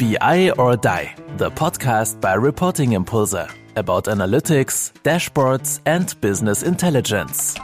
BI or Die, the podcast by Reporting Impulse about analytics, dashboards, and business intelligence.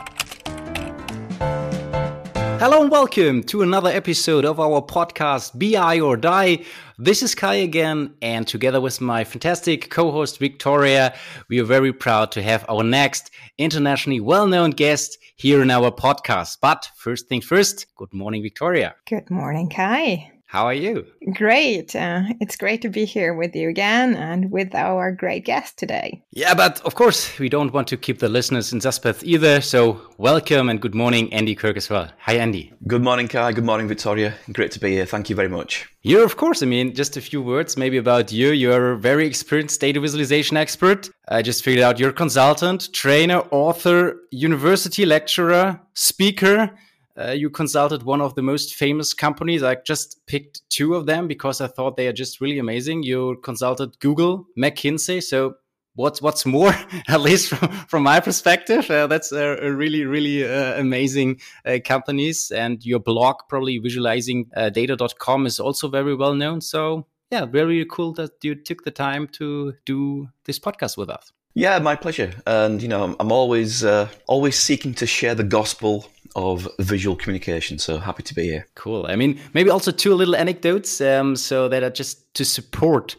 Hello and welcome to another episode of our podcast BI or Die. This is Kai again, and together with my fantastic co host Viktoria, we are very proud to have our next internationally well known guest here in our podcast. But first things first, good morning, Viktoria. Good morning, Kai. How are you? Great. Uh, it's great to be here with you again and with our great guest today. Yeah, but of course, we don't want to keep the listeners in suspense either. So, welcome and good morning, Andy Kirk, as well. Hi, Andy. Good morning, Kai. Good morning, Viktoria. Great to be here. Thank you very much. You're, of course. I mean, just a few words maybe about you. You're a very experienced data visualization expert. I just figured out you're a consultant, trainer, author, university lecturer, speaker uh, you consulted one of the most famous companies. I just picked two of them because I thought they are just really amazing. You consulted Google, McKinsey. So what's what's more, at least from, from my perspective, uh, that's a, a, really really uh, amazing uh, companies. And your blog, probably visualising uh, data.com, is also very well known. So yeah, very cool that you took the time to do this podcast with us. Yeah, my pleasure. And you know, I'm always uh, always seeking to share the gospel of visual communication. So happy to be here. Cool. I mean, maybe also two little anecdotes, um, so that are just to support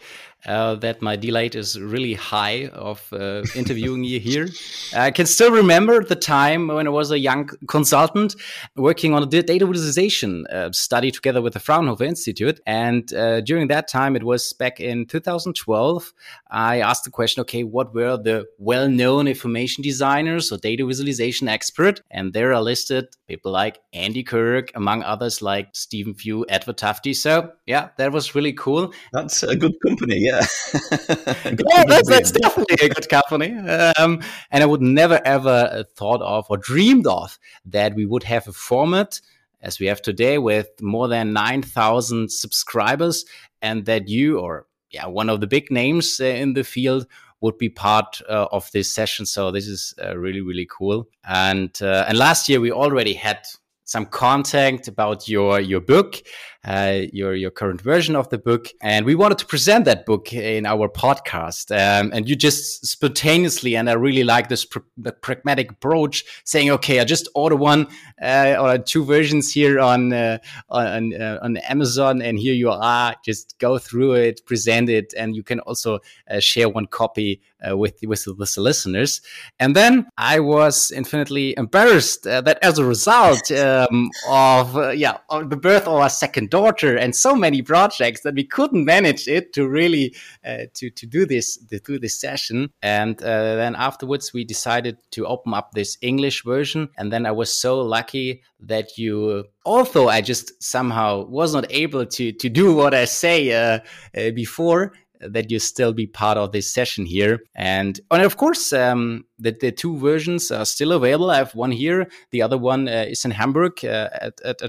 uh, that my delight is really high of uh, interviewing you here. I can still remember the time when I was a young consultant working on a data visualization uh, study together with the Fraunhofer Institute. And uh, during that time, it was back in 2012, I asked the question, okay, what were the well-known information designers or data visualization expert? And there are listed people like Andy Kirk, among others like Stephen Few, Edward Tufte. So yeah, that was really cool. That's a good company. Yeah. yeah, that's, that's definitely a good company. Um, and I would never ever thought of or dreamed of that we would have a format as we have today with more than 9,000 subscribers and that you or yeah, one of the big names uh, in the field would be part uh, of this session. So this is uh, really, really cool. And, uh, and last year we already had some contact about your your book, uh, your your current version of the book, and we wanted to present that book in our podcast. Um, and you just spontaneously, and I really like this pr- pragmatic approach, saying, "Okay, I just order one uh, or two versions here on uh, on uh, on Amazon, and here you are. Just go through it, present it, and you can also uh, share one copy uh, with with the listeners." And then I was infinitely embarrassed that as a result um, of yeah of the birth of our second daughter and so many projects that we couldn't manage it to really uh, to to do this to do this session. And uh, then afterwards we decided to open up this English version. And then I was so lucky that you although I just somehow was not able to to do what I say uh, uh, before, that you still be part of this session here. And, and of course, um, the, the two versions are still available. I have one here. The other one uh, is in Hamburg uh, at, at.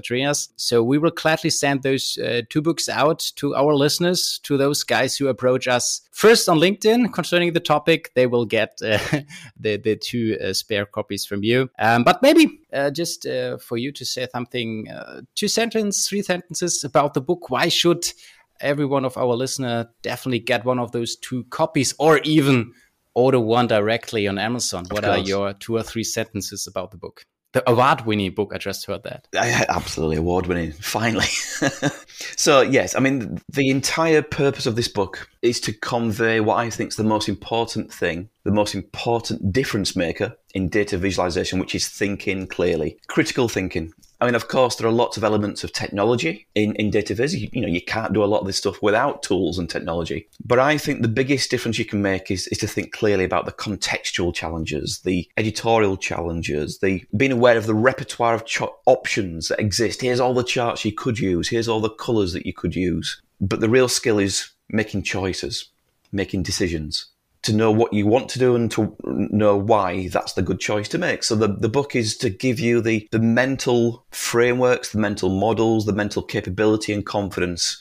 So we will gladly send those uh, two books out to our listeners, to those guys who approach us first on LinkedIn concerning the topic. They will get uh, the, the two uh, spare copies from you. Um, but maybe uh, just for you to say something, two sentences, three sentences about the book. Why should every one of our listener definitely get one of those two copies or even order one directly on Amazon. What are your two or three sentences about the book? The award winning book, I just heard that. Absolutely award winning, finally. so, yes, I mean, the entire purpose of this book is to convey what I think is the most important thing, the most important difference maker in data visualization, which is thinking clearly, critical thinking. I mean, of course, there are lots of elements of technology in, in data viz. You, you, know, you can't do a lot of this stuff without tools and technology. But I think the biggest difference you can make is, is to think clearly about the contextual challenges, the editorial challenges, the being aware of the repertoire of ch- options that exist. Here's all the charts you could use. Here's all the colors that you could use. But the real skill is making choices, making decisions to know what you want to do and to know why that's the good choice to make. So the, the book is to give you the, the mental frameworks, the mental models, the mental capability and confidence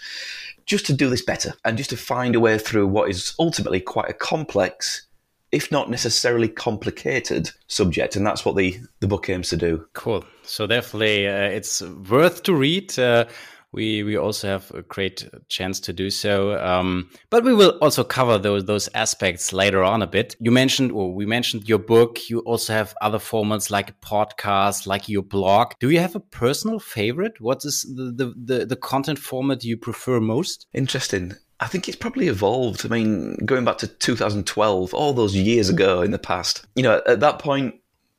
just to do this better and just to find a way through what is ultimately quite a complex if not necessarily complicated subject. And that's what the the book aims to do. Cool. So definitely uh, it's worth to read. Uh, we we also have a great chance to do so. Um, but we will also cover those those aspects later on a bit. You mentioned, or we mentioned your book. You also have other formats like a podcast, like your blog. Do you have a personal favorite? What is the the the, the content format you prefer most? Interesting. I think it's probably evolved. I mean, going back to 2012, all those years ago in the past, you know, at that point,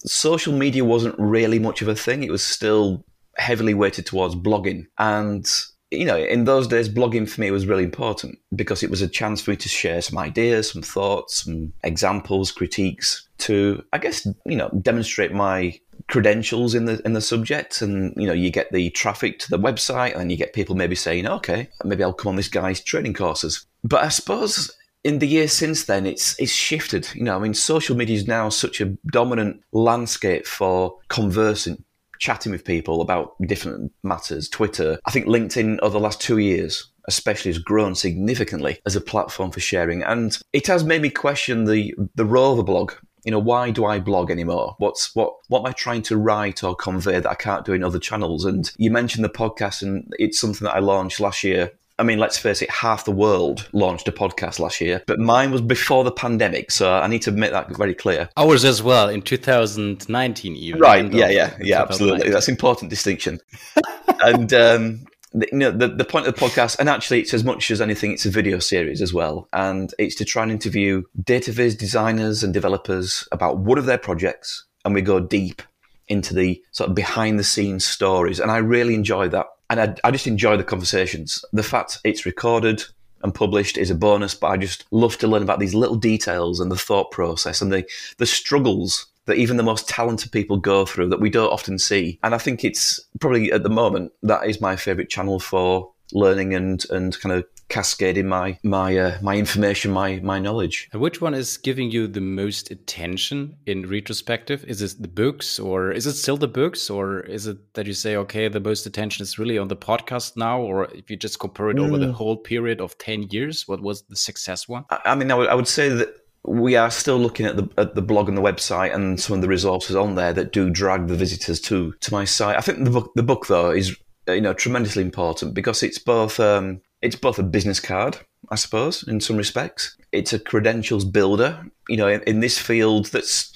social media wasn't really much of a thing. It was still heavily weighted towards blogging. And, you know, in those days, blogging for me was really important because it was a chance for me to share some ideas, some thoughts, some examples, critiques to, I guess, you know, demonstrate my credentials in the in the subject. And you know you get the traffic to the website and you get people maybe saying okay maybe I'll come on this guy's training courses. But I suppose in the years since then it's it's shifted. You know I mean social media is now such a dominant landscape for conversing chatting with people about different matters. Twitter, I think LinkedIn over the last two years especially has grown significantly as a platform for sharing. And it has made me question the the role of a blog. You know, why do I blog anymore? What's what what am I trying to write or convey that I can't do in other channels? And you mentioned the podcast and it's something that I launched last year I mean, let's face it, half the world launched a podcast last year, but mine was before the pandemic. So I need to make that very clear. Ours as well in 2019, even. Right. Yeah. Yeah. Yeah. Absolutely. That's important distinction. and, um, the, you know, the, the point of the podcast, and actually, it's as much as anything, it's a video series as well. And it's to try and interview data viz designers and developers about one of their projects. And we go deep into the sort of behind the scenes stories. And I really enjoy that and I, I just enjoy the conversations. The fact it's recorded and published is a bonus, but I just love to learn about these little details and the thought process and the the struggles that even the most talented people go through that we don't often see. And I think it's probably at the moment that is my favorite channel for learning and and kind of cascading my my uh, my information, my my knowledge. Which one is giving you the most attention in retrospective? Is it the books, or is it still the books, or is it that you say, okay, the most attention is really on the podcast now, or if you just compare it mm. over the mm. whole period of ten years, what was the success one? I, I mean, I would, I would say that we are still looking at the at the blog and the website and some of the resources on there that do drag the visitors to to my site. I think the book the book though is you know tremendously important because it's both um, it's both a business card, I suppose, in some respects. It's a credentials builder, you know, in, in this field that's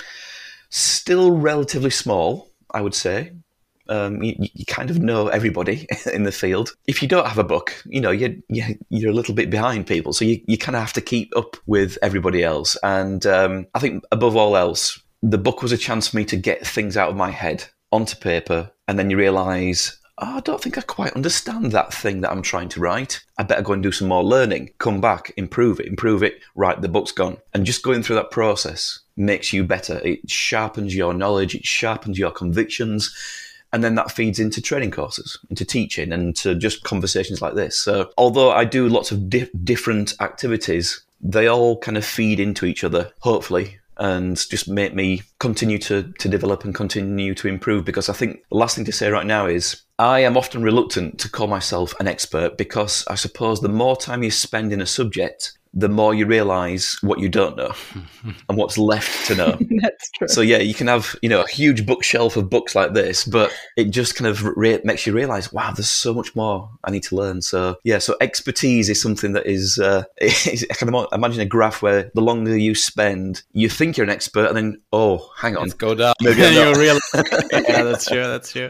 still relatively small, I would say. Um, you, you, kind of know everybody in the field. If you don't have a book, you know, you're, you're a little bit behind people. So you, you kind of have to keep up with everybody else. And um, I think above all else, the book was a chance for me to get things out of my head onto paper. And then you realize oh, I don't think I quite understand that thing that I'm trying to write. I better go and do some more learning, come back, improve it, improve it. Right, the book's gone. And just going through that process makes you better. It sharpens your knowledge, it sharpens your convictions. And then that feeds into training courses, into teaching, and to just conversations like this. So, although I do lots of di- different activities, they all kind of feed into each other, hopefully, and just make me continue to, to develop and continue to improve. Because I think the last thing to say right now is I am often reluctant to call myself an expert because I suppose the more time you spend in a subject, the more you realize what you don't know and what's left to know. That's true. So yeah, you can have you know a huge bookshelf of books like this, but it just kind of re- makes you realize, wow, there's so much more I need to learn. So yeah, so expertise is something that is, uh, is I can imagine a graph where the longer you spend, you think you're an expert, and then oh, hang on, Let's go down. Maybe you realize. yeah, that's true. That's true.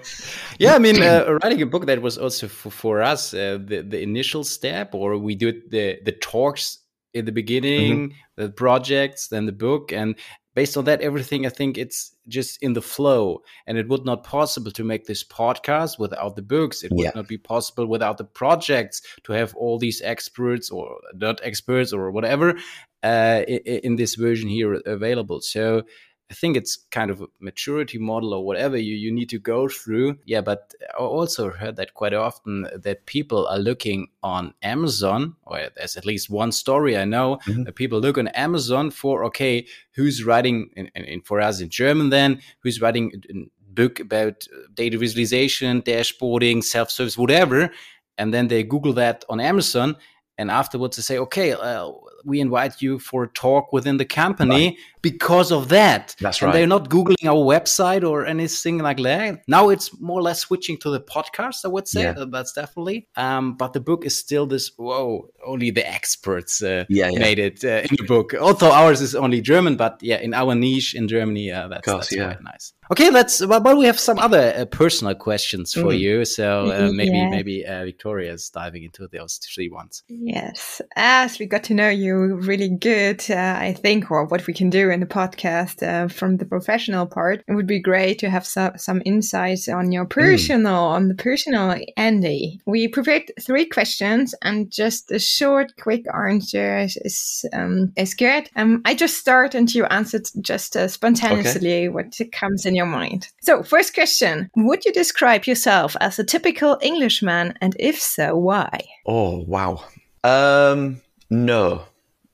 Yeah, I mean, uh, writing a book that was also for, for us uh, the the initial step, or we do the the talks in the beginning, mm-hmm. the projects, then the book, and based on that, everything I think it's just in the flow, and it would not possible to make this podcast without the books. It would yeah. not be possible without the projects to have all these experts or not experts or whatever uh, in, in this version here available. So I think it's kind of a maturity model or whatever you, you need to go through. Yeah, but I also heard that quite often that people are looking on Amazon, or there's at least one story I know mm-hmm. that people look on Amazon for, okay, who's writing, in, in, for us in German then, who's writing a book about data visualization, dashboarding, self service, whatever. And then they Google that on Amazon and afterwards they say, okay, uh, we invite you for a talk within the company right. because of that. That's right. And they're not Googling our website or anything like that. Now it's more or less switching to the podcast, I would say. Yeah. That's definitely. Um, but the book is still this, whoa, only the experts uh, yeah, yeah. made it uh, in the book. Although ours is only German, but yeah, in our niche in Germany, uh, that's, course, that's quite nice. Okay, let's. But we have some other uh, personal questions for mm. you. So uh, maybe yeah. maybe uh, Viktoria is diving into those three ones. Yes, as we got to know you really good, uh, I think, or what we can do in the podcast uh, from the professional part, it would be great to have some some insights on your mm. personal mm. on the personal Andy. We prepared three questions and just a short, quick answer is um, is good. Um, I just start and you answered just uh, spontaneously okay. what comes in your your mind. So, first question Would you describe yourself as a typical Englishman? And if so, why? Oh, wow. Um, no,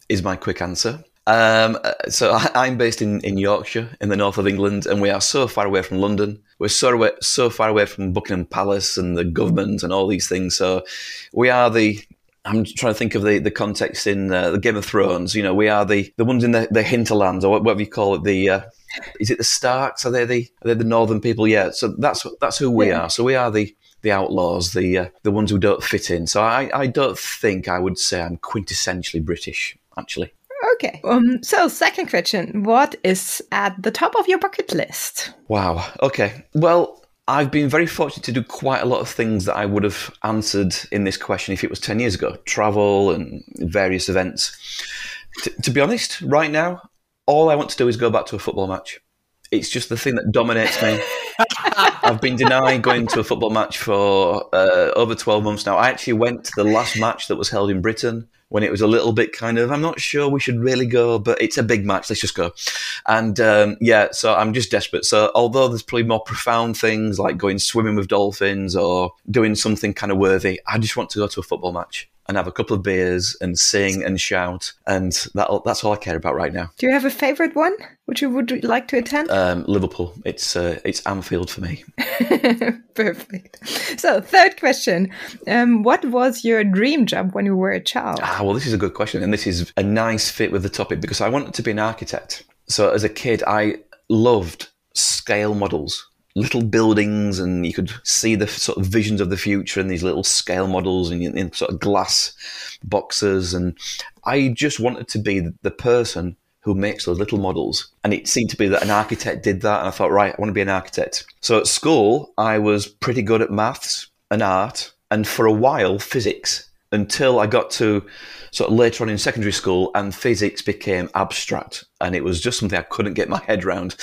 is my quick answer. Um, uh, so I, am based in, in Yorkshire, in the north of England, and we are so far away from London. We're so away, so far away from Buckingham Palace and the government and all these things. So we are the I'm trying to think of the, the context in uh, the Game of Thrones. You know, we are the, the ones in the, the hinterlands, or whatever you call it. The uh, is it the Starks? Are they the are they the northern people? Yeah. So that's that's who we yeah. are. So we are the the outlaws, the uh, the ones who don't fit in. So I, I don't think I would say I'm quintessentially British, actually. Okay. Um, so, second question What is at the top of your bucket list? Wow. Okay. Well, I've been very fortunate to do quite a lot of things that I would have answered in this question if it was 10 years ago travel and various events. T- to be honest, right now, all I want to do is go back to a football match. It's just the thing that dominates me. I've been denying going to a football match for uh, over 12 months now. I actually went to the last match that was held in Britain when it was a little bit kind of, I'm not sure we should really go, but it's a big match. Let's just go. And um, yeah, so I'm just desperate. So although there's probably more profound things like going swimming with dolphins or doing something kind of worthy, I just want to go to a football match and have a couple of beers and sing and shout. And that, that's all I care about right now. Do you have a favourite one which you would like to attend? Um, Liverpool. It's uh, it's Anfield for me. Perfect. So, third question. Um, what was your dream job when you were a child? Ah, well, this is a good question. And this is a nice fit with the topic because I wanted to be an architect. So, as a kid, I loved scale models little buildings and you could see the sort of visions of the future in these little scale models and in, sort of glass boxes. And i just wanted to be the person who makes those little models. And it seemed to be that an architect did that. And i thought right i want to be an architect. So at school i was pretty good at maths and art and for a while physics until i got to sort of later on in secondary school and physics became abstract. And it was just something i couldn't get my head around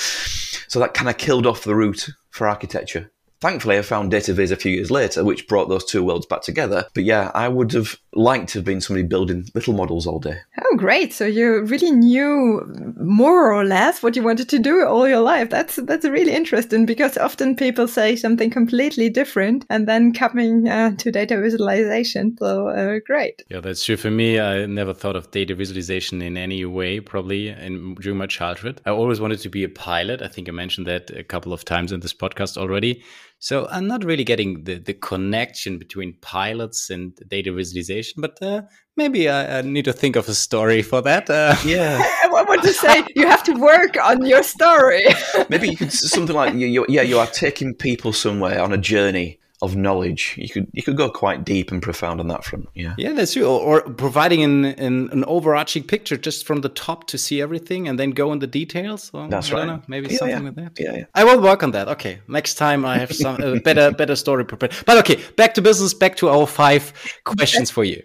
so that kind of killed off the route for architecture. Thankfully, I found data viz a few years later, which brought those two worlds back together. But yeah, I would have liked to have been somebody building little models all day. Oh, great! So you really knew more or less what you wanted to do all your life. That's that's really interesting because often people say something completely different and then coming uh, to data visualization. So uh, great. Yeah, that's true. For me, I never thought of data visualization in any way. Probably in, during my childhood, I always wanted to be a pilot. I think I mentioned that a couple of times in this podcast already. So I'm not really getting the, the connection between pilots and data visualization, but uh, maybe I, I, need to think of a story for that. Uh. Yeah. I want to say you have to work on your story. maybe you could something like you, you, yeah, you are taking people somewhere on a journey of knowledge. You could you could go quite deep and profound on that front. Yeah, yeah, that's true. Or, or providing an, an, an overarching picture just from the top to see everything, and then go in the details. Well, that's I right. Know, maybe yeah, something yeah. like that. Yeah, yeah. I will work on that. Okay, next time I have some uh, better better story prepared. But okay, back to business. Back to our five questions for you.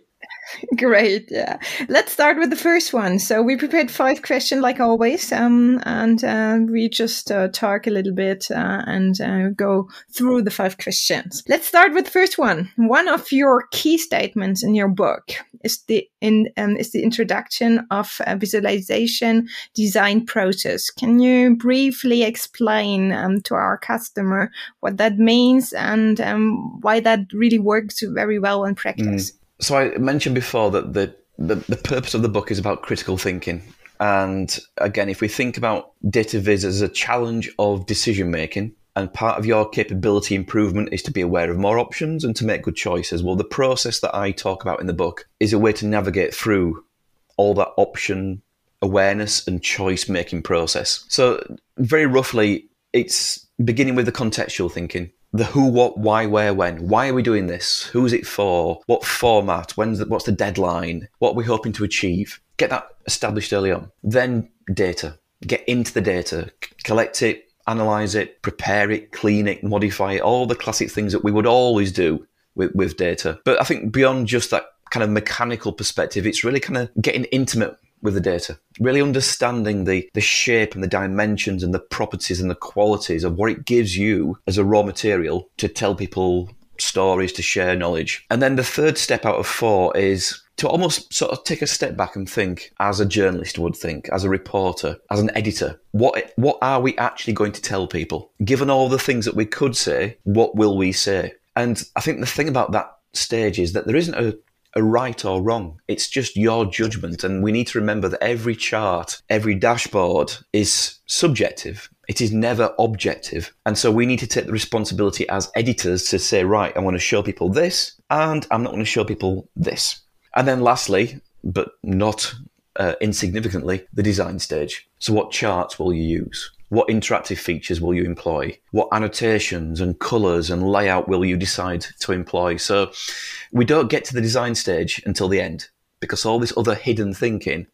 Great. Yeah. Let's start with the first one. So we prepared five questions like always, um, and uh, we just uh, talk a little bit uh, and uh, go through the five questions. Let's start with the first one. One of your key statements in your book is the in um, is the introduction of a visualization design process. Can you briefly explain um, to our customer what that means and um, why that really works very well in practice? Mm so I mentioned before that the, the, the purpose of the book is about critical thinking. And again, if we think about data viz as a challenge of decision making, And part of your capability improvement is to be aware of more options and to make good choices. Well, the process that I talk about in the book is a way to navigate through all that option awareness and choice making process. So, very roughly, it's beginning with the contextual thinking the who, what, why, where, when. Why are we doing this? Who's it for? What format? When's the, what's the deadline? What are we hoping to achieve? Get that established early on. Then data. Get into the data, collect it, analyze it, prepare it, clean it, modify it, all the classic things that we would always do with, with data. But I think beyond just that kind of mechanical perspective, it's really kind of getting intimate with the data, really understanding the, the shape and the dimensions and the properties and the qualities of what it gives you as a raw material to tell people stories, to share knowledge. And then the third step out of four is to almost sort of take a step back and think as a journalist would think, as a reporter, as an editor, what what are we actually going to tell people? Given all the things that we could say, what will we say? And I think the thing about that stage is that there isn't a a right or wrong. It's just your judgment. And we need to remember that every chart, every dashboard is subjective. It is never objective. And so we need to take the responsibility as editors to say, right, I want to show people this, and I'm not going to show people this. And then lastly, but not uh, insignificantly, the design stage. So, what charts will you use? What interactive features will you employ? What annotations and colours and layout will you decide to employ? So, we don't get to the design stage until the end because all this other hidden thinking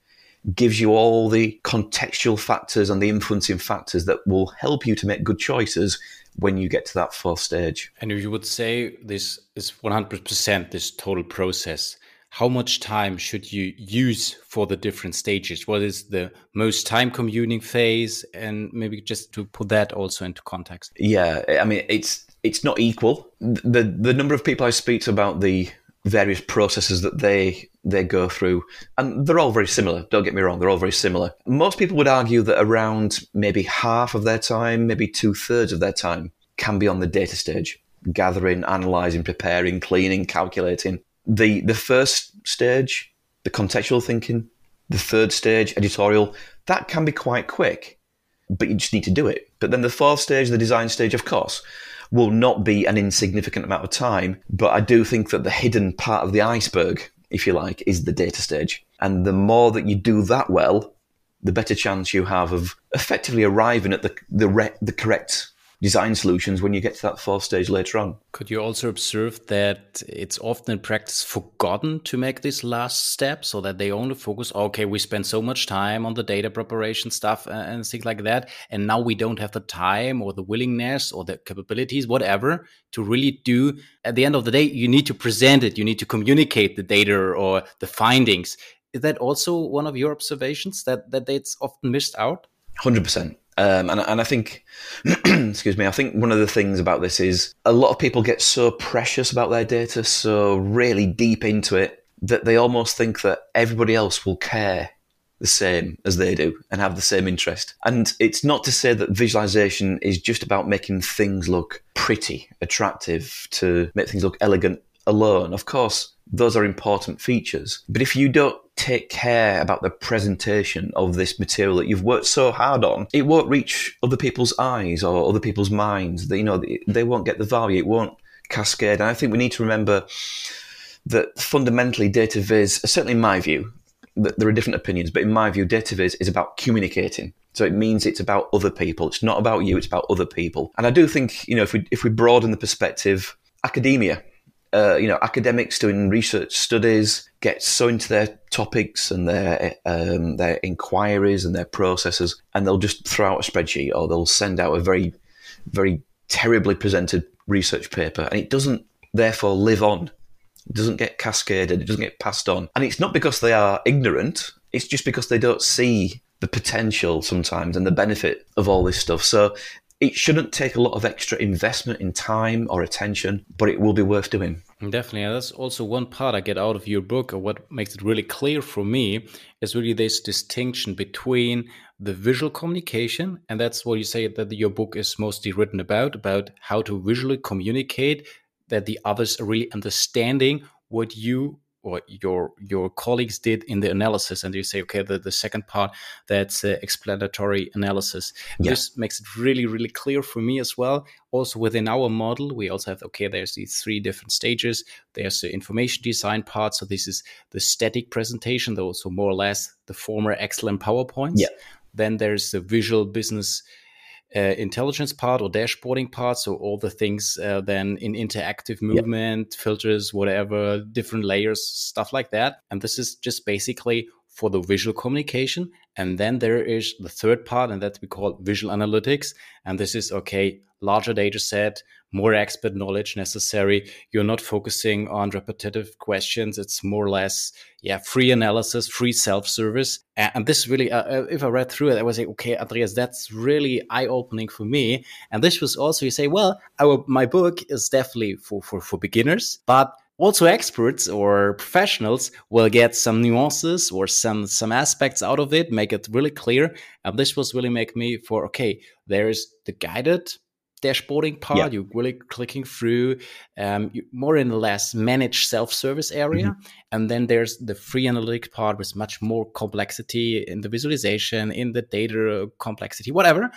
gives you all the contextual factors and the influencing factors that will help you to make good choices when you get to that fourth stage. And you would say this is 100% this total process, how much time should you use for the different stages? What is the most time consuming phase? And maybe just to put that also into context. Yeah, I mean, it's it's not equal. The the number of people I speak to about the various processes that they they go through and they're all very similar don't get me wrong they're all very similar most people would argue that around maybe half of their time maybe two-thirds of their time can be on the data stage gathering analyzing preparing cleaning calculating the the first stage, the contextual thinking, the third stage, editorial, that can be quite quick, but you just need to do it. But then the fourth stage, the design stage, of course, will not be an insignificant amount of time. But I do think that the hidden part of the iceberg, if you like, is the data stage. And the more that you do that well, the better chance you have of effectively arriving at the the, re- the correct design solutions when you get to that fourth stage later on. Could you also observe that it's often in practice forgotten to make this last step so that they only focus, okay, we spend so much time on the data preparation stuff and things like that. And now we don't have the time or the willingness or the capabilities, whatever, to really do. At the end of the day, you need to present it, you need to communicate the data or the findings. Is that also one of your observations that, that it's often missed out? 100%. Um, and, and I think, excuse me, I think one of the things about this is a lot of people get so precious about their data, so really deep into it, that they almost think that everybody else will care the same as they do and have the same interest. And it's not to say that visualization is just about making things look pretty, attractive, to make things look elegant alone. Of course, those are important features. But if you don't take care about the presentation of this material that you've worked so hard on, it won't reach other people's eyes or other people's minds. They, you know, they won't get the value. It won't cascade. And I think we need to remember that fundamentally data viz, certainly in my view, there are different opinions, but in my view, data viz is about communicating. So it means it's about other people. It's not about you. It's about other people. And I do think, you know, if we if we broaden the perspective, academia uh, you know, academics doing research studies get so into their topics and their um, their inquiries and their processes, and they'll just throw out a spreadsheet or they'll send out a very, very terribly presented research paper, and it doesn't therefore live on. It doesn't get cascaded. It doesn't get passed on, and it's not because they are ignorant. It's just because they don't see the potential sometimes and the benefit of all this stuff. So it shouldn't take a lot of extra investment in time or attention, but it will be worth doing. Definitely. And that's also one part I get out of your book, or what makes it really clear for me is really this distinction between the visual communication, and that's what you say that your book is mostly written about, about how to visually communicate that the others are really understanding what you or your your colleagues did in the analysis and you say okay the, the second part that's uh, explanatory analysis yeah. this makes it really really clear for me as well also within our model we also have okay there's these three different stages there's the information design part so this is the static presentation though so more or less the former excellent powerpoints yeah. then there's the visual business uh, intelligence part or dashboarding part. So all the things uh, then in interactive movement, yep. filters, whatever, different layers, stuff like that. And this is just basically for the visual communication. And then there is the third part, and that we call visual analytics. And this is okay, larger data set, more expert knowledge necessary. You're not focusing on repetitive questions. It's more or less, yeah, free analysis, free self service. And this really, uh, uh, if I read through it, I was like, okay, Andreas, that's really eye opening for me. And this was also, you say, well, our, my book is definitely for, for, for beginners, but also experts or professionals will get some nuances or some some aspects out of it make it really clear and this was really make me for okay there's the guided dashboarding part. Yeah. You're really clicking through um, more and less managed self-service area, mm-hmm. and then there's the free analytic part with much more complexity in the visualization, in the data complexity, whatever.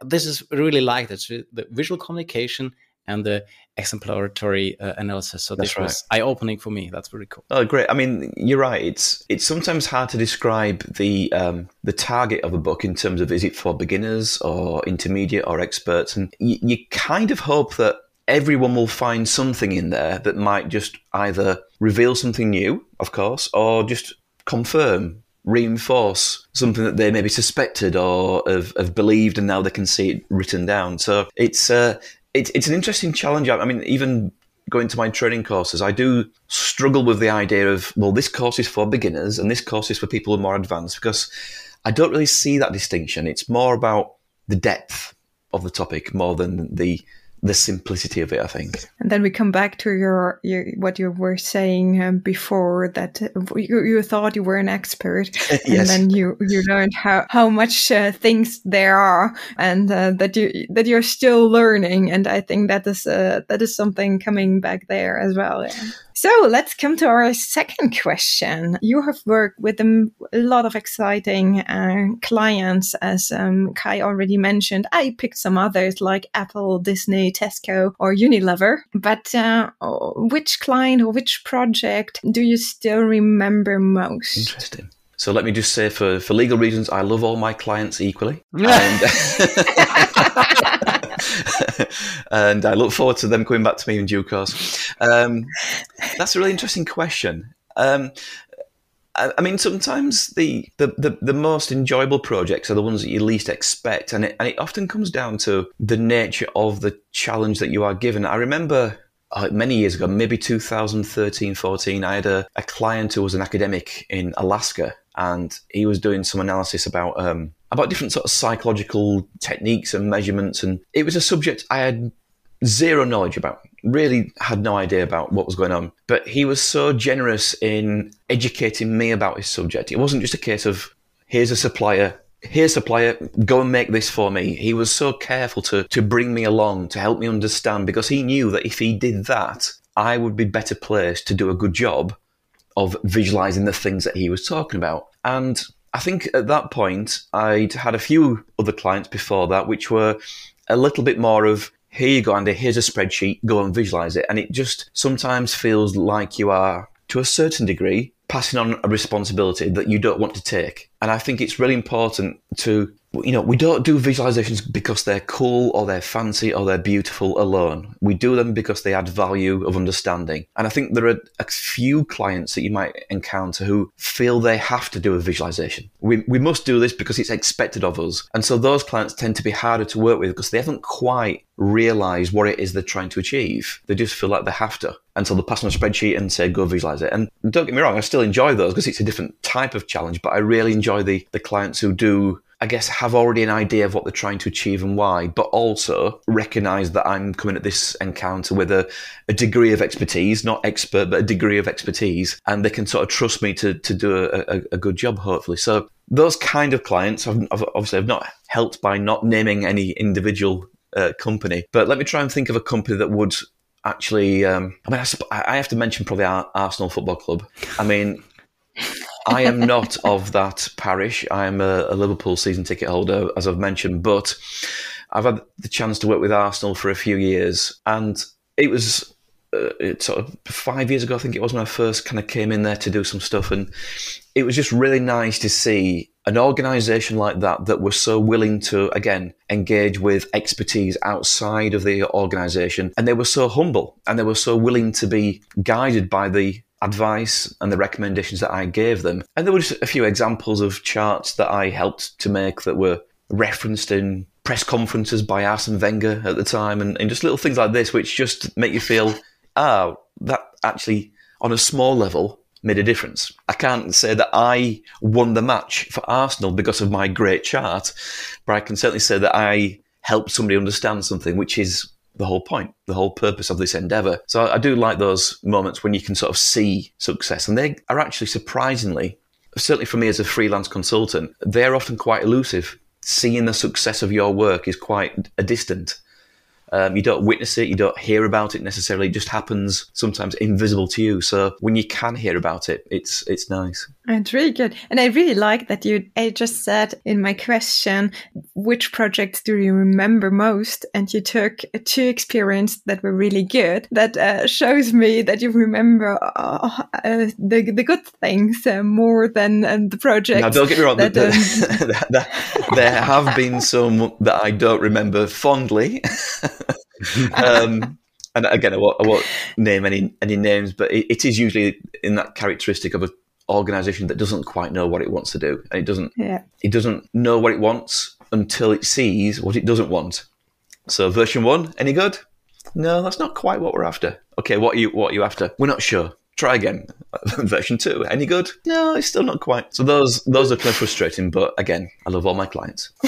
This is really like that. The visual communication and the exemplary uh, analysis. So That's this right. was eye opening for me. That's very cool. Oh, great! I mean, you're right. It's it's sometimes hard to describe the um, the target of a book in terms of is it for beginners or intermediate or experts, and you, you kind of hope that everyone will find something in there that might just either reveal something new, of course, or just confirm reinforce something that they maybe suspected or have, have, believed and now they can see it written down. So it's uh, it's it's an interesting challenge. I mean, even going to my training courses, I do struggle with the idea of well, this course is for beginners and this course is for people who are more advanced because I don't really see that distinction. It's more about the depth of the topic more than the the simplicity of it, I think. And then we come back to your, your what you were saying um, before that you, you thought you were an expert, yes. and then you you learned how how much uh, things there are, and uh, that you that you're still learning. And I think that is uh, that is something coming back there as well. Yeah. So let's come to our second question. You have worked with a lot of exciting uh, clients, as um, Kai already mentioned. I picked some others like Apple, Disney, Tesco, or Unilever. But uh, which client or which project do you still remember most? Interesting. So let me just say, for, for legal reasons, I love all my clients equally. and, and I look forward to them coming back to me in due course. Um, that's a really interesting question. Um, I, I mean, sometimes the, the, the, the, most enjoyable projects are the ones that you least expect, and it, and it often comes down to the nature of the challenge that you are given. I remember many years ago, maybe 2013, 14, I had a, a client who was an academic in Alaska, and he was doing some analysis about um, about different sort of psychological techniques and measurements, and it was a subject I had zero knowledge about. Really had no idea about what was going on. But he was so generous in educating me about his subject. It wasn't just a case of here's a supplier, here's a supplier, go and make this for me. He was so careful to to bring me along, to help me understand, because he knew that if he did that, I would be better placed to do a good job of visualizing the things that he was talking about. And I think at that point, I'd had a few other clients before that, which were a little bit more of, here you go, Andy, here's a spreadsheet, go and visualize it. And it just sometimes feels like you are, to a certain degree, passing on a responsibility that you don't want to take. And I think it's really important to you know, we don't do visualizations because they're cool or they're fancy or they're beautiful alone. We do them because they add value of understanding. And I think there are a few clients that you might encounter who feel they have to do a visualization. We, we must do this because it's expected of us. And so those clients tend to be harder to work with because they haven't quite realized what it is they're trying to achieve. They just feel like they have to. And so they pass on a spreadsheet and say, go visualize it. And don't get me wrong, I still enjoy those because it's a different type of challenge, but I really enjoy the, the clients who do I guess, have already an idea of what they're trying to achieve and why, but also recognize that I'm coming at this encounter with a, a degree of expertise, not expert, but a degree of expertise, and they can sort of trust me to, to do a, a, a good job, hopefully. So those kind of clients, I've, I've obviously, I've not helped by not naming any individual uh, company, but let me try and think of a company that would actually. Um, I mean, I, I, have to mention probably Arsenal Football Club. I mean, I am not of that parish. I am a, a, Liverpool season ticket holder, as I've mentioned, but I've had the chance to work with Arsenal for a few years, and it was uh, sort of five years ago, I think it was when I first kind of came in there to do some stuff, and it was just really nice to see an organization like that that was so willing to again engage with expertise outside of the organization and they were so humble and they were so willing to be guided by the advice and the recommendations that I gave them. And there were just a few examples of charts that I helped to make that were referenced in press conferences by Arsene Wenger at the time and, and just little things like this which just make you feel, ah, that actually on a small level made a difference. I can't say that I won the match for Arsenal because of my great chart, but I can certainly say that I helped somebody understand something, which is the whole point, the whole purpose of this endeavor. So I do like those moments when you can sort of see success, and they are actually surprisingly, certainly for me as a freelance consultant, they're often quite elusive. Seeing the success of your work is quite a distant. Um, you don't witness it, you don't hear about it necessarily. It just happens sometimes invisible to you. So when you can hear about it, it's it's nice. It's really good. And I really like that you I just said in my question, which projects do you remember most? And you took two experiences that were really good. That uh, shows me that you remember uh, uh, the, the good things uh, more than the projects. Now, don't get me wrong. That, um... there have been some that I don't remember fondly. um, and again, I won't, I won't, name any any names, but it, it is usually in that characteristic of a organization that doesn't quite know what it wants to do. And it doesn't yeah. it doesn't know what it wants until it sees what it doesn't want. So version 1 any good? No that's not quite what we're after. Okay what are you what are you after? We're not sure try again. Version two, any good? No, it's still not quite. So those those are kind of frustrating, but again, I love all my clients.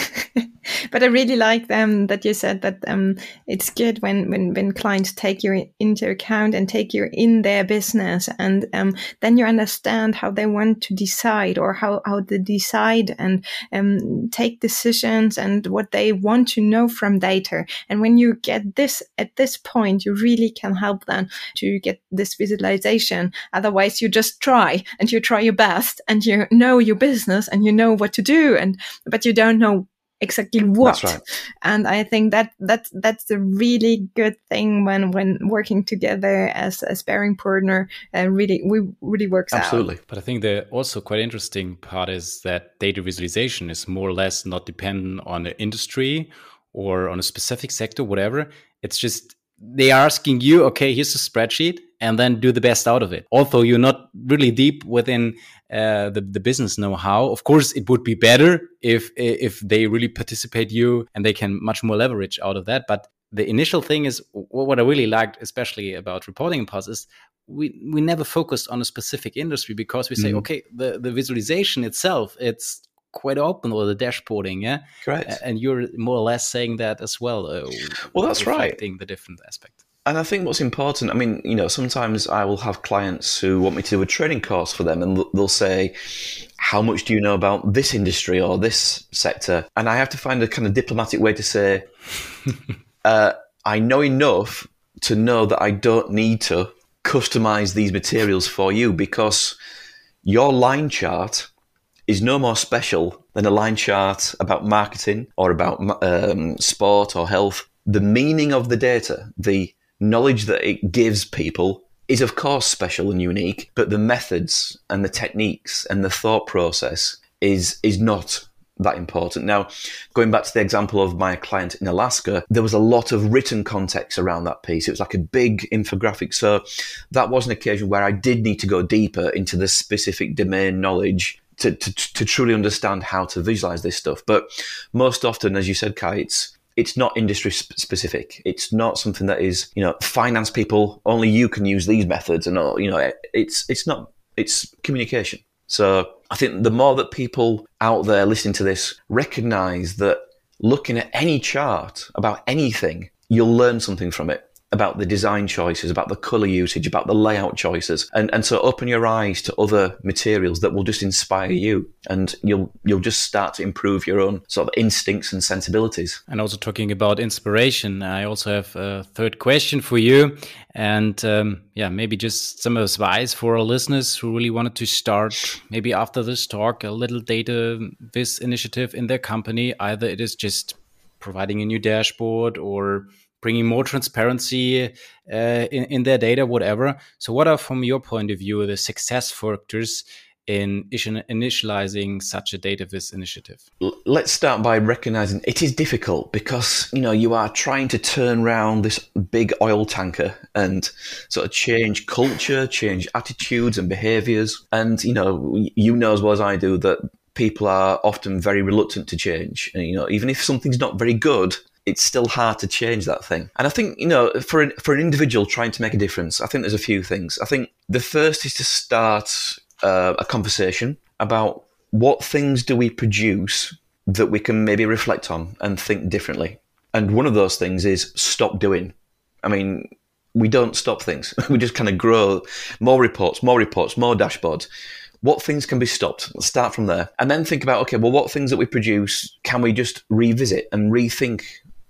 but I really like them that you said that um, it's good when, when when clients take you into account and take you in their business, and um, then you understand how they want to decide or how how they decide and um, take decisions and what they want to know from data. And when you get this at this point, you really can help them to get this visualization Otherwise, you just try and you try your best and you know your business and you know what to do and, but you don't know exactly what. Right. And I think that that that's a really good thing when when working together as a sparring partner. Uh, really, we really works Absolutely. out. But I think the also quite interesting part is that data visualization is more or less not dependent on the industry or on a specific sector, whatever. It's just they are asking you, okay, here's a spreadsheet and then do the best out of it. Although you're not really deep within uh, the, the business know-how, of course, it would be better if if they really participate you and they can much more leverage out of that. But the initial thing is what I really liked, especially about reporting impulse, is we we never focused on a specific industry because we say, mm. okay, the the visualization itself, it's quite open or the dashboarding, yeah. Correct. And you're more or less saying that as well. Uh, well, that's right. The different aspect. And I think what's important, I mean, you know, sometimes I will have clients who want me to do a training course for them and they'll say, how much do you know about this industry or this sector? And I have to find a kind of diplomatic way to say, uh, I know enough to know that I don't need to customize these materials for you because your line chart is no more special than a line chart about marketing or about um, sport or health. The meaning of the data, the knowledge that it gives people is of course special and unique, but the methods and the techniques and the thought process is is not that important. Now, going back to the example of my client in Alaska, there was a lot of written context around that piece. It was like a big infographic. So that was an occasion where I did need to go deeper into the specific domain knowledge to, to, to truly understand how to visualize this stuff. But most often, as you said, Kai, it's it's not industry specific. It's not something that is, you know, finance people only you can use these methods, and all. You know, it's it's not. It's communication. So I think the more that people out there listening to this recognize that looking at any chart about anything, you'll learn something from it. About the design choices, about the color usage, about the layout choices. And, and so open your eyes to other materials that will just inspire you and you'll, you'll just start to improve your own sort of instincts and sensibilities. And also talking about inspiration, I also have a third question for you. And um, yeah, maybe just some advice for our listeners who really wanted to start, maybe after this talk, a little data viz initiative in their company. Either it is just providing a new dashboard or bringing more transparency uh, in, in their data, whatever. So, what are, from your point of view, the success factors in initializing such a data viz initiative? Let's start by recognizing it is difficult because you know you are trying to turn around this big oil tanker and sort of change culture, change attitudes and behaviors. And you know, you know as well as I do that people are often very reluctant to change. And, you know, even if something's not very good, it's still hard to change that thing. And I think, you know, for an, for an individual trying to make a difference, I think there's a few things. I think the first is to start uh, a conversation about what things do we produce that we can maybe reflect on and think differently. And one of those things is stop doing. I mean, we don't stop things. we just kind of grow more reports, more reports, more dashboards what things can be stopped? Let's start from there. And then think about, okay, well, what things that we produce can we just revisit and rethink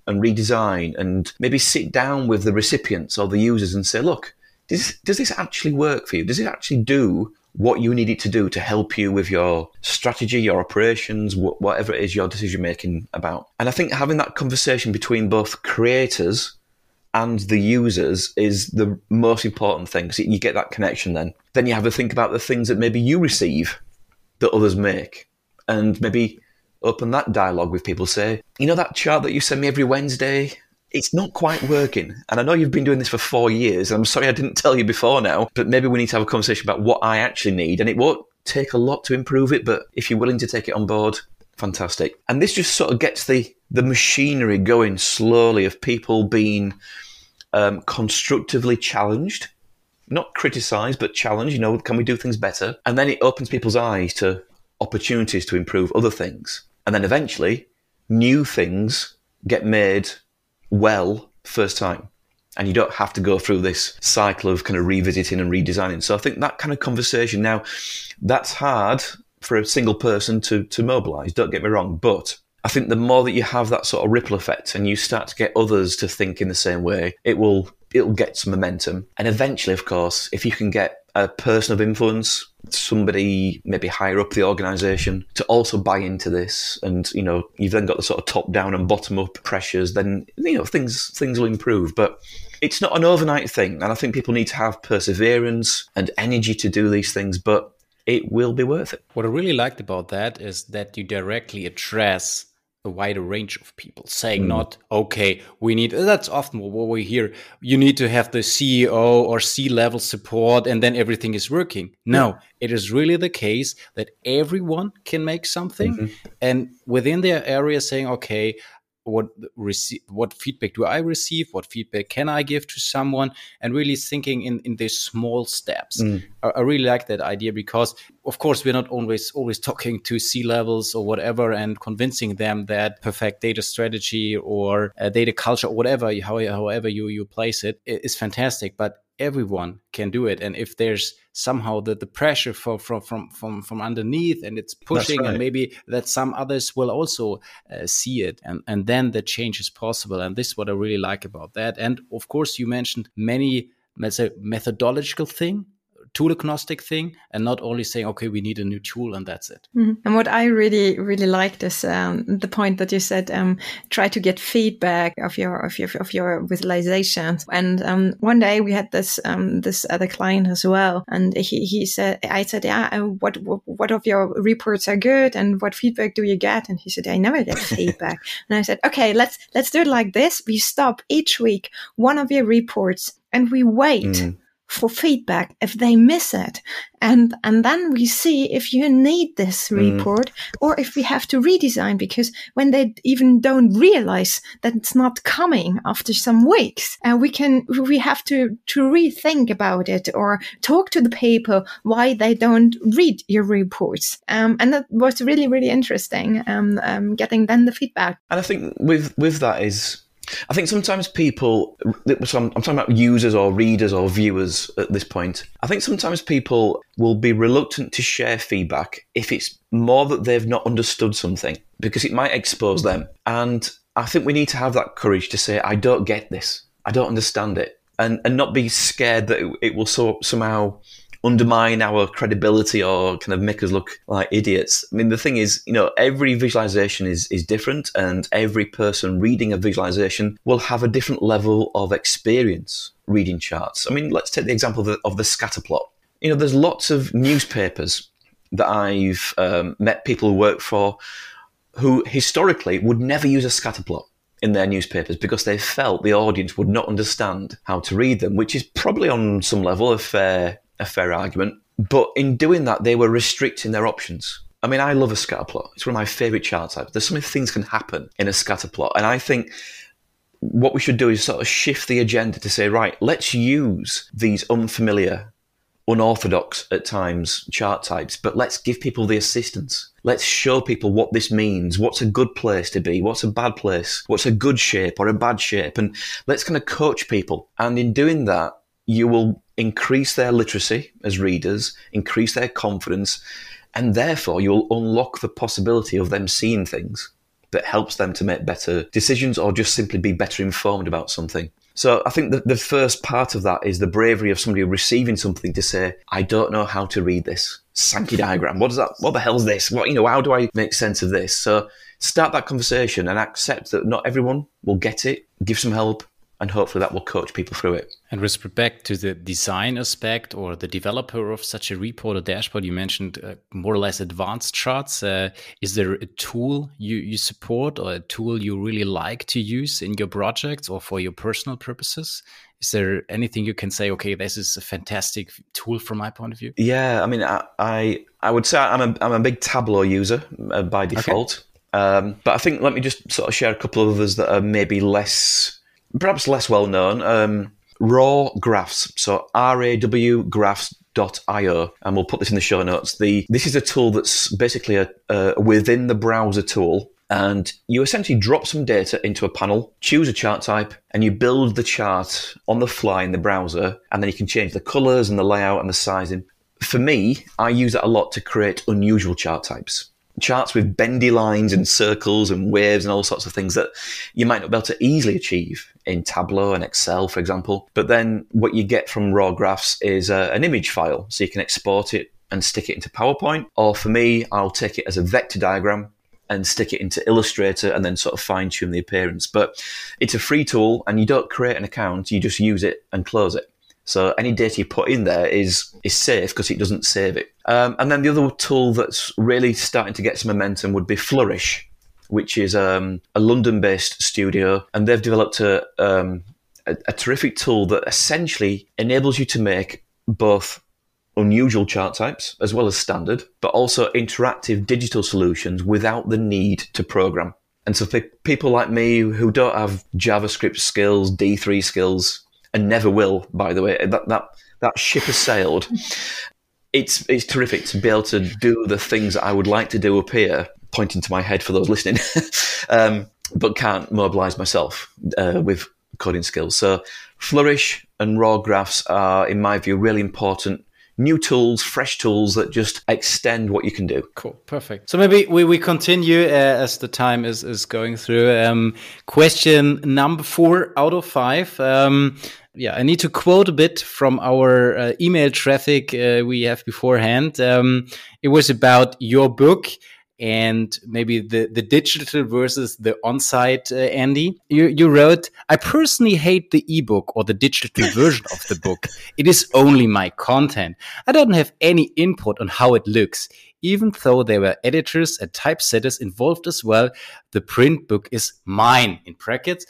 and redesign and maybe sit down with the recipients or the users and say, look, does, does this actually work for you? Does it actually do what you need it to do to help you with your strategy, your operations, whatever it is your decision making about? And I think having that conversation between both creators and the users is the most important thing. So you get that connection then. Then you have to think about the things that maybe you receive that others make and maybe open that dialogue with people. Say, you know, that chart that you send me every Wednesday, it's not quite working. And I know you've been doing this for four years. I'm sorry I didn't tell you before now, but maybe we need to have a conversation about what I actually need. And it won't take a lot to improve it, but if you're willing to take it on board, fantastic. And this just sort of gets the the machinery going slowly of people being um, constructively challenged, not criticized, but challenged. You know, can we do things better? And then it opens people's eyes to opportunities to improve other things. And then eventually, new things get made well first time. And you don't have to go through this cycle of kind of revisiting and redesigning. So I think that kind of conversation now, that's hard for a single person to, to mobilize, don't get me wrong. But I think the more that you have that sort of ripple effect and you start to get others to think in the same way, it will it'll get some momentum. And eventually, of course, if you can get a person of influence, somebody maybe higher up the organization to also buy into this and you know, you've then got the sort of top down and bottom up pressures, then you know, things things will improve. But it's not an overnight thing, and I think people need to have perseverance and energy to do these things, but it will be worth it. What I really liked about that is that you directly address a wider range of people saying mm. not okay we need that's often what we hear you need to have the ceo or c level support and then everything is working no yeah. it is really the case that everyone can make something mm -hmm. and within their area saying okay what receive what feedback do i receive? What feedback can i give to someone? And really thinking in in these small steps. Mm. I, I, really like that idea because of course we're not always always talking to c levels or whatever and convincing them that perfect data strategy or data culture or whatever however you you place it is fantastic. But everyone can do it. And if there's somehow the, the pressure for, from from from from underneath and it's pushing right. and maybe that some others will also uh, see it and and then the change is possible. And this is what i really like about that. And of course you mentioned many let's say methodological thing tool agnostic thing and not only saying okay we need a new tool and that's it. Mm-hmm. and what i really really liked is um, the point that you said um, try to get feedback of your of your of your visualizations. And um, one day we had this um, this other client as well and he, he said i said yeah uh, what what of your reports are good and what feedback do you get? And he said i never get feedback. And i said okay let's let's do it like this. We stop each week one of your reports and we wait mm for feedback if they miss it and and then we see if you need this mm. report mm. or if we have to redesign because when they even don't realize that it's not coming after some weeks and uh, we can we have to to rethink about it or talk to the people why they don't read your reports um, and that was really really interesting um, um, getting then the feedback and i think with with that is I think sometimes people, so I'm, I'm, talking about users or readers or viewers at this point. I think sometimes people will be reluctant to share feedback if it's more that they've not understood something because it might expose them. And I think we need to have that courage to say, I don't get this, I don't understand it, and, and not be scared that it, it will so, somehow undermine our credibility or kind of make us look like idiots. I mean, the thing is, you know, every visualization is, is different and every person reading a visualization will have a different level of experience reading charts. I mean, let's take the example of the, of the scatter plot. You know, there's lots of newspapers that I've um, met people who work for who historically would never use a scatter plot in their newspapers because they felt the audience would not understand how to read them, which is probably on some level a fair a fair argument. But in doing that, they were restricting their options. I mean, I love a scatter plot. It's one of my favorite chart types. There's so many things can happen in a scatter plot. And I think what we should do is sort of shift the agenda to say, right, let's use these unfamiliar, unorthodox at times chart types, but let's give people the assistance. Let's show people what this means. What's a good place to be? What's a bad place? What's a good shape or a bad shape? And let's kind of coach people. And in doing that, you will increase their literacy as readers, increase their confidence, and therefore you'll unlock the possibility of them seeing things that helps them to make better decisions or just simply be better informed about something. So I think that the first part of that is the bravery of somebody receiving something to say, I don't know how to read this. Sankey diagram. What does that what the hell is this? What you know, how do I make sense of this? So start that conversation and accept that not everyone will get it. Give some help, and hopefully that will coach people through it. And with respect to the design aspect or the developer of such a report or dashboard, you mentioned uh, more or less advanced charts. Uh, is there a tool you, you support or a tool you really like to use in your projects or for your personal purposes? Is there anything you can say? Okay, this is a fantastic tool from my point of view. Yeah, I mean, I I, I would say I'm a I'm a big Tableau user uh, by default, okay. um, but I think let me just sort of share a couple of others that are maybe less perhaps less well known, um, Raw Graphs. So R A W graphs.io, and we'll put this in the show notes. The this is a tool that's basically a, a within the browser tool, and you essentially drop some data into a panel, choose a chart type, and you build the chart on the fly in the browser, and then you can change the colors and the layout and the sizing. For me, I use it a lot to create unusual chart types charts with bendy lines and circles and waves and all sorts of things that you might not be able to easily achieve in Tableau and Excel, for example. But then what you get from raw graphs is uh, an image file, so you can export it and stick it into PowerPoint. Or for me, I'll take it as a vector diagram and stick it into Illustrator and then sort of fine tune the appearance. But it's a free tool and you don't create an account, you just use it and close it. So any data you put in there is is safe because it doesn't save it. Um, and then the other tool that's really starting to get some momentum would be Flourish, which is um, a London-based studio, and they've developed a, um, a, a terrific tool that essentially enables you to make both unusual chart types as well as standard, but also interactive digital solutions without the need to program. And so for people like me who don't have JavaScript skills, D3 skills, and never will. By the way, that that that ship has sailed. It's it's terrific to be able to do the things that I would like to do up here, pointing to my head for those listening, um, but can't mobilize myself uh, with coding skills. So Flourish and Raw Graphs are, in my view, really important new tools, fresh tools that just extend what you can do. Cool, perfect. So maybe we, we continue uh, as the time is, is going through. Um, question number four out of five. Um, yeah, I need to quote a bit from our uh, email traffic uh, we have beforehand. Um, it was about your book and maybe the, the digital versus the on-site uh, andy. You, you wrote i personally hate the ebook or the digital version of the book. It is only my content. I don't have any input on how it looks. Even though there were editors and typesetters involved as well the print book is mine in brackets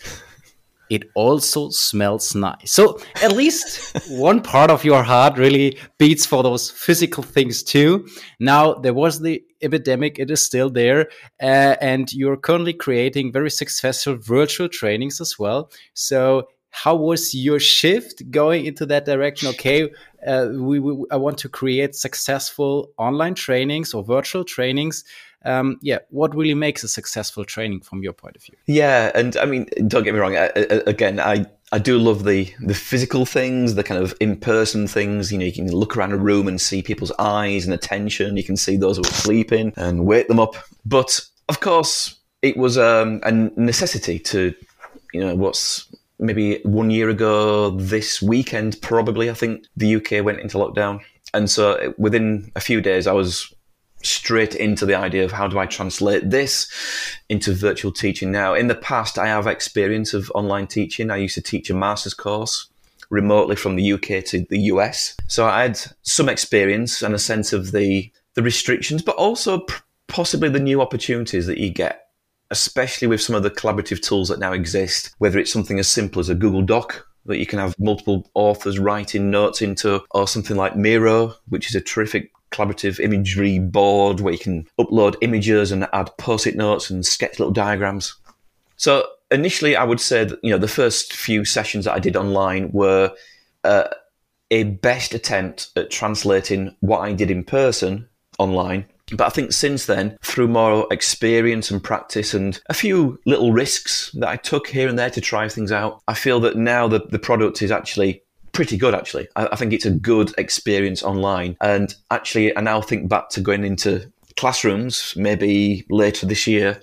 it also smells nice. So at least one part of your heart really beats for those physical things too. Now there was the epidemic; it is still there, uh, and you're currently creating very successful virtual trainings as well. So how was your shift going into that direction? Okay, uh, we, we, I want to create successful online trainings or virtual trainings. Um, yeah, what really makes a successful training from your point of view? Yeah, and I mean, don't get me wrong. I, I, again, I I do love the the physical things, the kind of in person things. You know, you can look around a room and see people's eyes and attention. You can see those who are sleeping and wake them up. But of course, it was um, a necessity to, you know, what's maybe one year ago this weekend, probably, I think the UK went into lockdown. And so within a few days, I was straight into the idea of how do I translate this into virtual teaching now. In the past, I have experience of online teaching. I used to teach a master's course remotely from the UK to the US. So I had some experience and a sense of the, the restrictions, but also possibly the new opportunities that you get especially with some of the collaborative tools that now exist, whether it's something as simple as a Google Doc that you can have multiple authors writing notes into, or something like Miro, which is a terrific collaborative imagery board where you can upload images and add post-it notes and sketch little diagrams. So initially, I would say that you know the first few sessions that I did online were uh, a best attempt at translating what I did in person online but I think since then, through more experience and practice and a few little risks that I took here and there to try things out, I feel that now the, the product is actually pretty good actually. I, I, think it's a good experience online. And actually I now think back to going into classrooms maybe later this year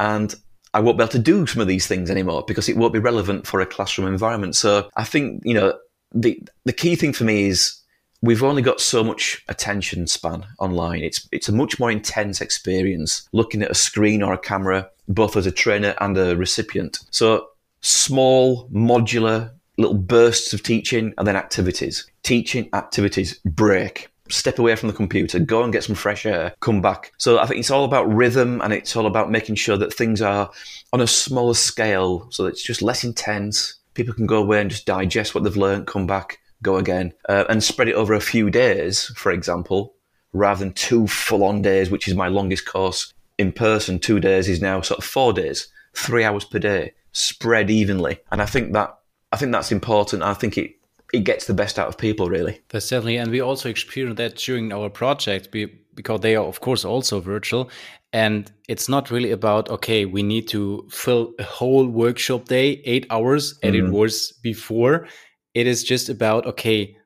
and I won't be able to do some of these things anymore because it won't be relevant for a classroom environment. So I think, you know, the the key thing for me is we've only got so much attention span online. It's it's a much more intense experience looking at a screen or a camera, both as a trainer and a recipient. So small, modular little bursts of teaching and then activities. Teaching, activities, break. Step away from the computer, go and get some fresh air, come back. So I think it's all about rhythm and it's all about making sure that things are on a smaller scale so that it's just less intense. People can go away and just digest what they've learned, come back, go again, uh, and spread it over a few days, for example, rather than two full on days, which is my longest course in person. Two days is now sort of four days, three hours per day, spread evenly. And I think that I think that's important. I think it it gets the best out of people, really. That's definitely, and we also experienced that during our project because they are, of course, also virtual. And it's not really about okay, we need to fill a whole workshop day, eight hours, and mm-hmm. it was before it is just about okay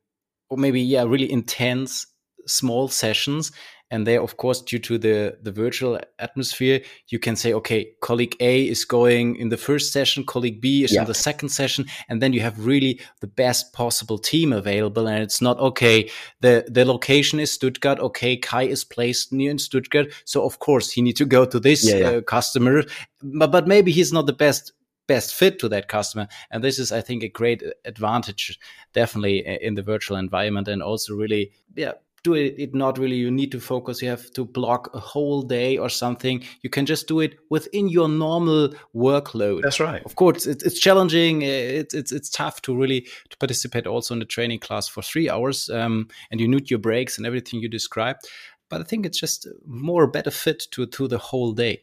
or maybe yeah really intense small sessions and there of course due to the the virtual atmosphere you can say okay colleague a is going in the first session colleague b is yeah. in the second session and then you have really the best possible team available and it's not okay the the location is stuttgart okay kai is placed near in stuttgart so of course he need to go to this yeah, yeah. Uh, customer but, but maybe he's not the best best fit to that customer. And this is, I think, a great advantage, definitely in the virtual environment, and also really, yeah, do it, it not really you need to focus you have to block a whole day or something. You can just do it within your normal workload. That's right. Of course it, it's challenging it's, it's it's tough to really to participate also in the training class for three hours um, and you need your breaks and everything you described. But i think it's just more better fit to to the whole day.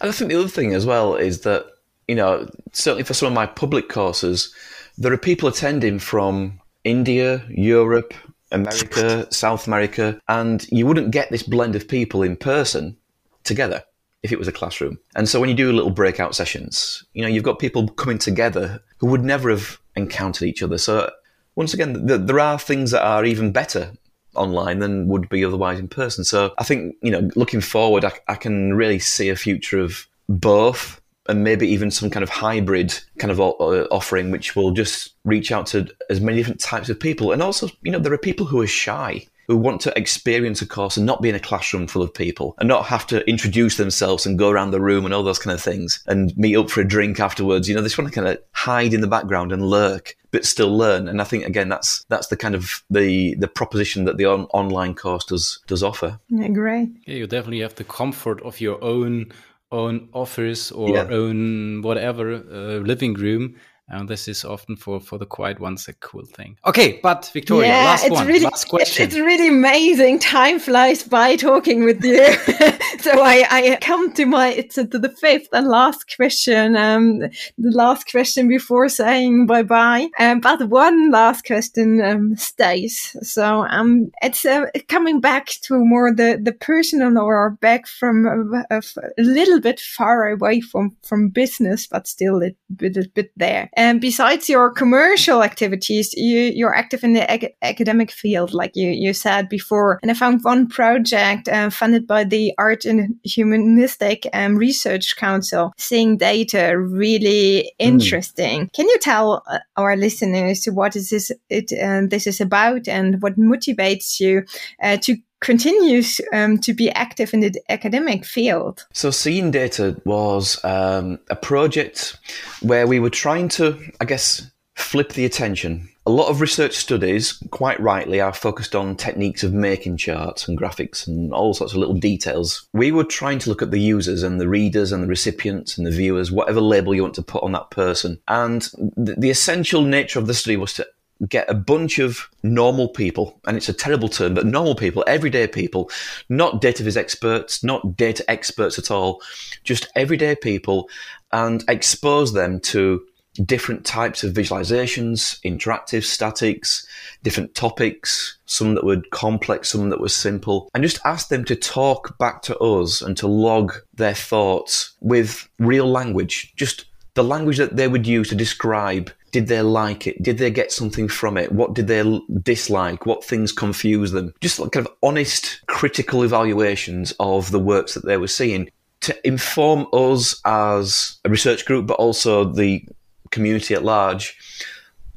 And i think the other thing as well is that you know, certainly for some of my public courses, there are people attending from India, Europe, America, South America, and you wouldn't get this blend of people in person together if it was a classroom. And so when you do little breakout sessions, you know, you've got people coming together who would never have encountered each other. So once again, th- there are things that are even better online than would be otherwise in person. So I think, you know, looking forward, I, I can really see a future of both and maybe even some kind of hybrid kind of uh, offering, which will just reach out to as many different types of people. And also, you know, there are people who are shy who want to experience a course and not be in a classroom full of people and not have to introduce themselves and go around the room and all those kind of things and meet up for a drink afterwards. You know, they just want to kind of hide in the background and lurk, but still learn. And I think again, that's that's the kind of the the proposition that the on- online course does does offer. Yeah, great. Yeah, you definitely have the comfort of your own own office or yeah. own whatever uh, living room And this is often for, for the quiet ones a cool thing. Okay, but Viktoria, yeah, last it's one, really, last question. It's really amazing. Time flies by talking with you. so I, I come to my it's to the fifth and last question. Um, the last question before saying bye bye. Um, but one last question um, stays. So um, it's uh, coming back to more the the personal or back from a, a, a little bit far away from from business, but still a bit a bit there. And besides your commercial activities, you you're active in the ag- academic field, like you you said before. And I found one project uh, funded by the Art and Humanistic um, Research Council, seeing data really interesting. Can you tell uh, our listeners what is this it uh, this is about and what motivates you uh, to continues um, to be active in the academic field. So, Seeing Data was um, a project where we were trying to, I guess, flip the attention. A lot of research studies, quite rightly, are focused on techniques of making charts and graphics and all sorts of little details. We were trying to look at the users and the readers and the recipients and the viewers, whatever label you want to put on that person. And the essential nature of the study was to get a bunch of normal people, and it's a terrible term, but normal people, everyday people, not data viz experts, not data experts at all, just everyday people, and expose them to different types of visualizations, interactive statics, different topics, some that were complex, some that were simple, and just ask them to talk back to us and to log their thoughts with real language, just the language that they would use to describe did they like it? Did they get something from it? What did they dislike? What things confused them? Just like kind of honest, critical evaluations of the works that they were seeing to inform us as a research group, but also the community at large,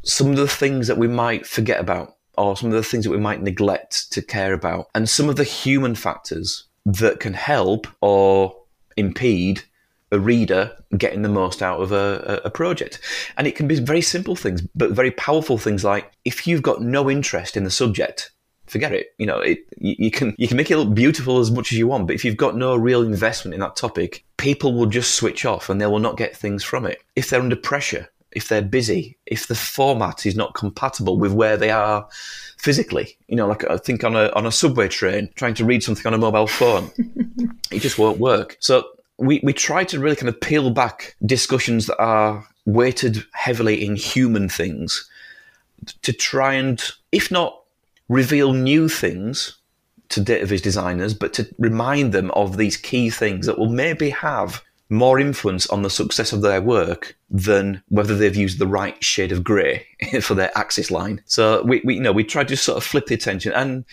some of the things that we might forget about or some of the things that we might neglect to care about, and some of the human factors that can help or impede a reader getting the most out of a, a, project. And it can be very simple things, but very powerful things like if you've got no interest in the subject, forget it. You know, it, you, you, can you can make it look beautiful as much as you want, but if you've got no real investment in that topic, people will just switch off and they will not get things from it. If they're under pressure, if they're busy, if the format is not compatible with where they are physically, you know, like I think on a on a subway train, trying to read something on a mobile phone, it just won't work. So we, we try to really kind of peel back discussions that are weighted heavily in human things to try and, if not reveal new things to data viz designers, but to remind them of these key things that will maybe have more influence on the success of their work than whether they've used the right shade of grey for their axis line. So we, we, you know, we tried to sort of flip the attention and,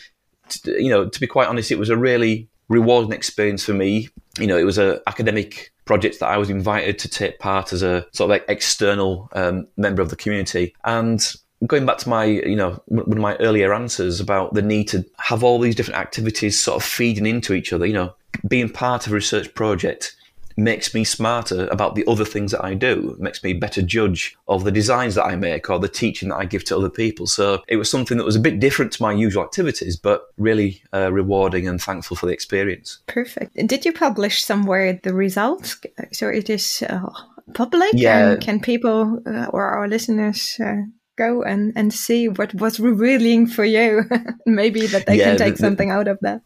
you know, to be quite honest, it was a really rewarding experience for me. You know, it was an academic project that I was invited to take part as a sort of like external um, member of the community. And going back to my, you know, one of my earlier answers about the need to have all these different activities sort of feeding into each other, you know, being part of a research project makes me smarter about the other things that I do. It makes me better judge of the designs that I make or the teaching that I give to other people. So it was something that was a bit different to my usual activities, but really uh, rewarding and thankful for the experience. Perfect. Did you publish somewhere the results? So it is uh, public? Yeah. can people uh, or our listeners uh, go and, and see what was revealing for you? Maybe that they yeah, can take the, something out of that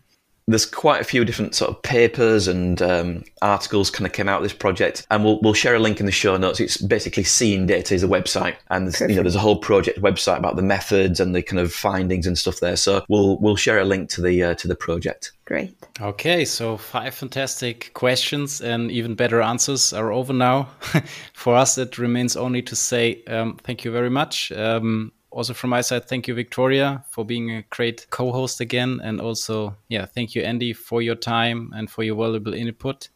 there's quite a few different sort of papers and um, articles kind of came out of this project, and we'll we'll share a link in the show notes. It's basically Seeing Data is a website, and you know there's a whole project website about the methods and the kind of findings and stuff there. So we'll we'll share a link to the uh, to the project. Great. Okay, so five fantastic questions and even better answers are over now. For us, it remains only to say um, thank you very much. Um, also from my side, thank you, Viktoria, for being a great co-host again, and also, yeah, thank you, Andy, for your time and for your valuable input.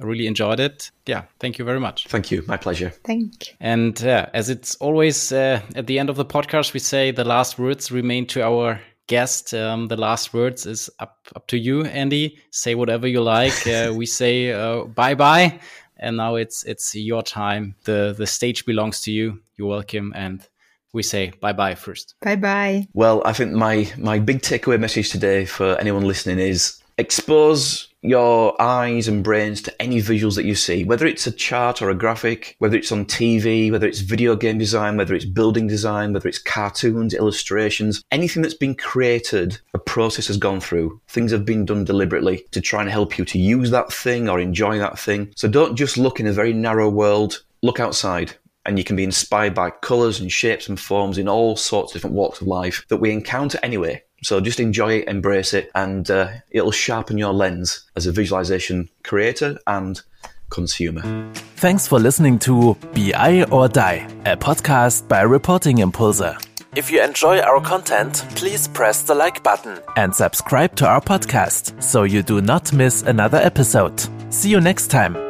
I really enjoyed it. Yeah, thank you very much. Thank you. My pleasure. Thank you. And uh, as it's always uh, at the end of the podcast, we say the last words remain to our guest. Um, the last words is up up to you, Andy. Say whatever you like. Uh, we say uh, bye bye, and now it's it's your time. the The stage belongs to you. You're welcome, and we say bye bye first. Bye bye. Well, I think my my big takeaway message today for anyone listening is expose your eyes and brains to any visuals that you see, whether it's a chart or a graphic, whether it's on TV, whether it's video game design, whether it's building design, whether it's cartoons, illustrations, anything that's been created, a process has gone through. Things have been done deliberately to try and help you to use that thing or enjoy that thing. So don't just look in a very narrow world, look outside and you can be inspired by colours and shapes and forms in all sorts of different walks of life that we encounter anyway. So just enjoy it, embrace it, and uh, it'll sharpen your lens as a visualization creator and consumer. Thanks for listening to BI or Die, a podcast by Reporting Impulse. If you enjoy our content, please press the like button and subscribe to our podcast so you do not miss another episode. See you next time.